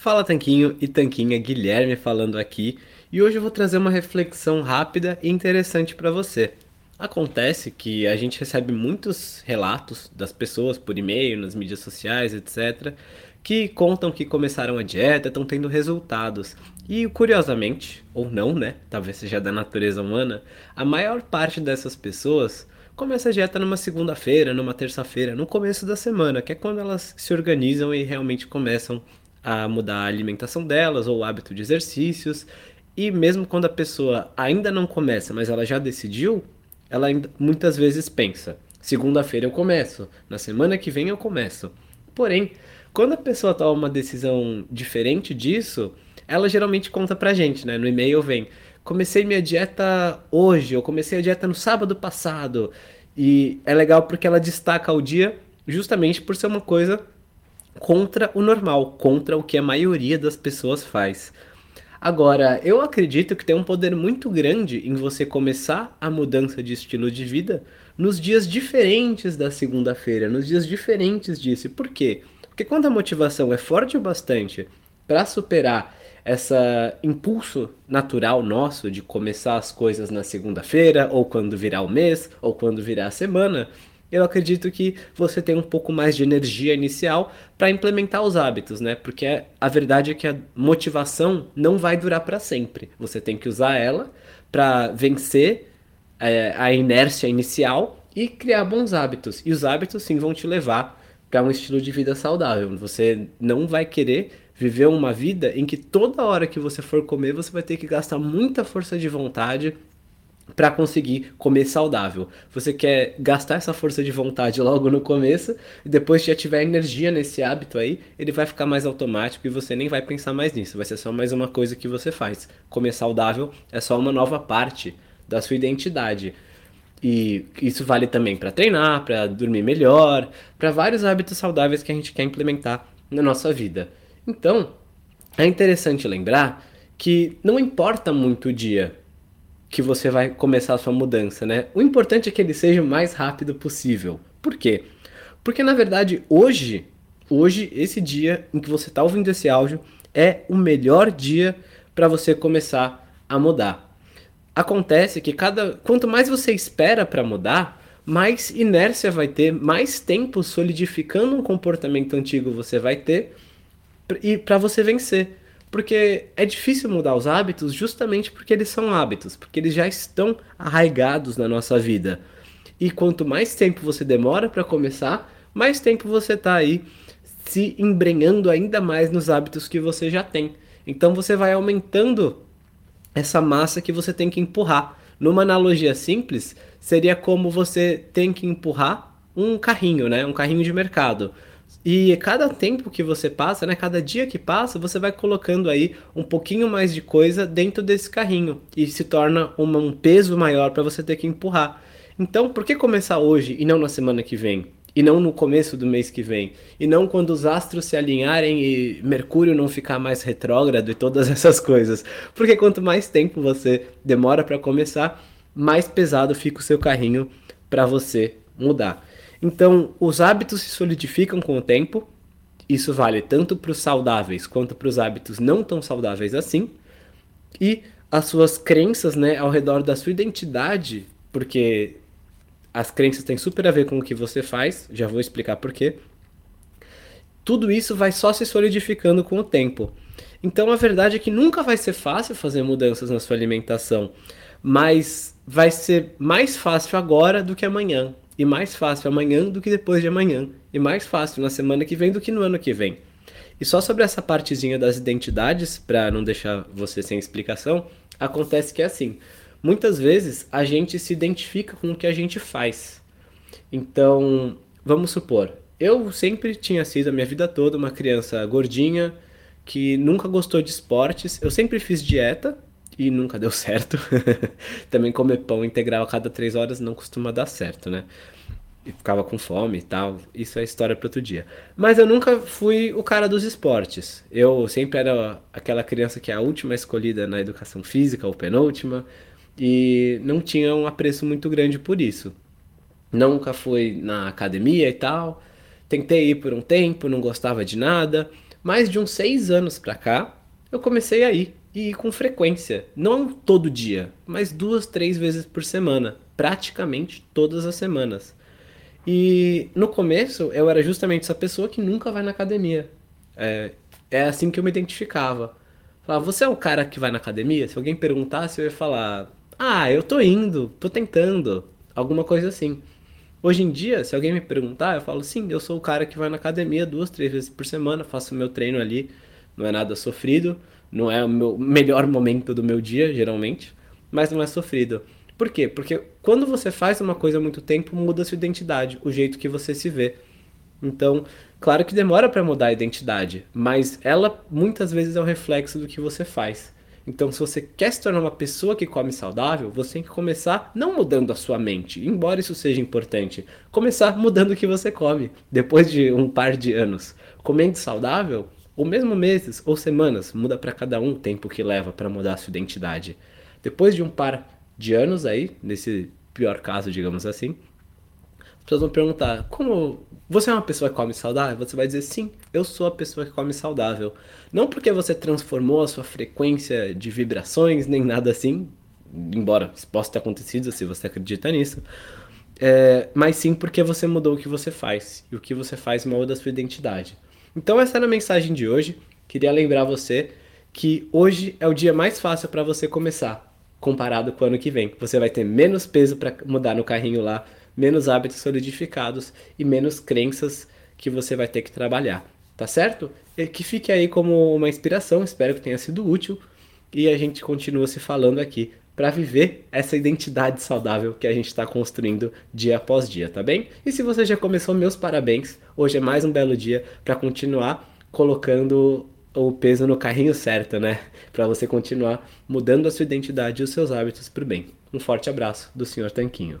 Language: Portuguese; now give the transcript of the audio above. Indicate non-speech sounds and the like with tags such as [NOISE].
Fala Tanquinho e Tanquinha, Guilherme falando aqui, e hoje eu vou trazer uma reflexão rápida e interessante para você. Acontece que a gente recebe muitos relatos das pessoas por e-mail, nas mídias sociais, etc., que contam que começaram a dieta, estão tendo resultados. E curiosamente, ou não, né? Talvez seja da natureza humana, a maior parte dessas pessoas começa a dieta numa segunda-feira, numa terça-feira, no começo da semana, que é quando elas se organizam e realmente começam a mudar a alimentação delas ou o hábito de exercícios. E mesmo quando a pessoa ainda não começa, mas ela já decidiu, ela ainda, muitas vezes pensa: segunda-feira eu começo, na semana que vem eu começo. Porém, quando a pessoa toma uma decisão diferente disso, ela geralmente conta pra gente, né? No e-mail vem: comecei minha dieta hoje, eu comecei a dieta no sábado passado. E é legal porque ela destaca o dia justamente por ser uma coisa contra o normal, contra o que a maioria das pessoas faz. Agora, eu acredito que tem um poder muito grande em você começar a mudança de estilo de vida nos dias diferentes da segunda-feira, nos dias diferentes disso. Por quê? Porque quando a motivação é forte o bastante para superar esse impulso natural nosso de começar as coisas na segunda-feira, ou quando virar o mês, ou quando virar a semana, eu acredito que você tem um pouco mais de energia inicial para implementar os hábitos, né? Porque a verdade é que a motivação não vai durar para sempre. Você tem que usar ela para vencer é, a inércia inicial e criar bons hábitos. E os hábitos sim vão te levar para um estilo de vida saudável. Você não vai querer viver uma vida em que toda hora que você for comer você vai ter que gastar muita força de vontade para conseguir comer saudável. Você quer gastar essa força de vontade logo no começo e depois já tiver energia nesse hábito aí, ele vai ficar mais automático e você nem vai pensar mais nisso. Vai ser só mais uma coisa que você faz. Comer saudável é só uma nova parte da sua identidade. E isso vale também para treinar, para dormir melhor, para vários hábitos saudáveis que a gente quer implementar na nossa vida. Então, é interessante lembrar que não importa muito o dia que você vai começar a sua mudança, né? O importante é que ele seja o mais rápido possível. Por quê? Porque na verdade hoje, hoje esse dia em que você está ouvindo esse áudio é o melhor dia para você começar a mudar. Acontece que cada quanto mais você espera para mudar, mais inércia vai ter, mais tempo solidificando um comportamento antigo você vai ter e para você vencer. Porque é difícil mudar os hábitos justamente porque eles são hábitos, porque eles já estão arraigados na nossa vida. E quanto mais tempo você demora para começar, mais tempo você está aí se embrenhando ainda mais nos hábitos que você já tem. Então você vai aumentando essa massa que você tem que empurrar. Numa analogia simples, seria como você tem que empurrar um carrinho, né? Um carrinho de mercado. E cada tempo que você passa, né, cada dia que passa, você vai colocando aí um pouquinho mais de coisa dentro desse carrinho e se torna uma, um peso maior para você ter que empurrar. Então, por que começar hoje e não na semana que vem? E não no começo do mês que vem? E não quando os astros se alinharem e Mercúrio não ficar mais retrógrado e todas [LAUGHS] essas coisas? Porque quanto mais tempo você demora para começar, mais pesado fica o seu carrinho para você mudar. Então, os hábitos se solidificam com o tempo. Isso vale tanto para os saudáveis quanto para os hábitos não tão saudáveis assim. E as suas crenças, né, ao redor da sua identidade, porque as crenças têm super a ver com o que você faz, já vou explicar por quê. Tudo isso vai só se solidificando com o tempo. Então a verdade é que nunca vai ser fácil fazer mudanças na sua alimentação, mas vai ser mais fácil agora do que amanhã e mais fácil amanhã do que depois de amanhã, e mais fácil na semana que vem do que no ano que vem. E só sobre essa partezinha das identidades, para não deixar você sem explicação, acontece que é assim. Muitas vezes a gente se identifica com o que a gente faz. Então, vamos supor, eu sempre tinha sido a minha vida toda uma criança gordinha, que nunca gostou de esportes. Eu sempre fiz dieta e nunca deu certo. [LAUGHS] Também comer pão integral a cada três horas não costuma dar certo, né? E ficava com fome e tal. Isso é história para outro dia. Mas eu nunca fui o cara dos esportes. Eu sempre era aquela criança que é a última escolhida na educação física, ou penúltima, e não tinha um apreço muito grande por isso. Nunca fui na academia e tal. Tentei ir por um tempo, não gostava de nada. Mais de uns seis anos pra cá, eu comecei a ir. E com frequência. Não todo dia, mas duas, três vezes por semana. Praticamente todas as semanas. E no começo eu era justamente essa pessoa que nunca vai na academia. É, é assim que eu me identificava. Falava, você é o cara que vai na academia? Se alguém perguntasse, eu ia falar, ah, eu tô indo, tô tentando. Alguma coisa assim. Hoje em dia, se alguém me perguntar, eu falo sim, eu sou o cara que vai na academia duas, três vezes por semana, faço meu treino ali, não é nada sofrido, não é o meu melhor momento do meu dia, geralmente, mas não é sofrido. Por quê? Porque quando você faz uma coisa há muito tempo, muda sua identidade, o jeito que você se vê. Então, claro que demora para mudar a identidade, mas ela muitas vezes é o reflexo do que você faz. Então, se você quer se tornar uma pessoa que come saudável, você tem que começar não mudando a sua mente, embora isso seja importante, começar mudando o que você come. Depois de um par de anos comendo saudável, ou mesmo meses ou semanas, muda para cada um o tempo que leva para mudar a sua identidade. Depois de um par de anos aí, nesse pior caso, digamos assim, as pessoas vão perguntar: como você é uma pessoa que come saudável? Você vai dizer: sim, eu sou a pessoa que come saudável. Não porque você transformou a sua frequência de vibrações, nem nada assim, embora isso possa ter acontecido se você acredita nisso, é, mas sim porque você mudou o que você faz. E o que você faz molda a sua identidade. Então, essa era a mensagem de hoje. Queria lembrar você que hoje é o dia mais fácil para você começar, comparado com o ano que vem. Você vai ter menos peso para mudar no carrinho lá menos hábitos solidificados e menos crenças que você vai ter que trabalhar, tá certo? E que fique aí como uma inspiração, espero que tenha sido útil e a gente continua se falando aqui para viver essa identidade saudável que a gente está construindo dia após dia, tá bem? E se você já começou, meus parabéns. Hoje é mais um belo dia para continuar colocando o peso no carrinho certo, né? Para você continuar mudando a sua identidade e os seus hábitos para o bem. Um forte abraço do Sr. Tanquinho.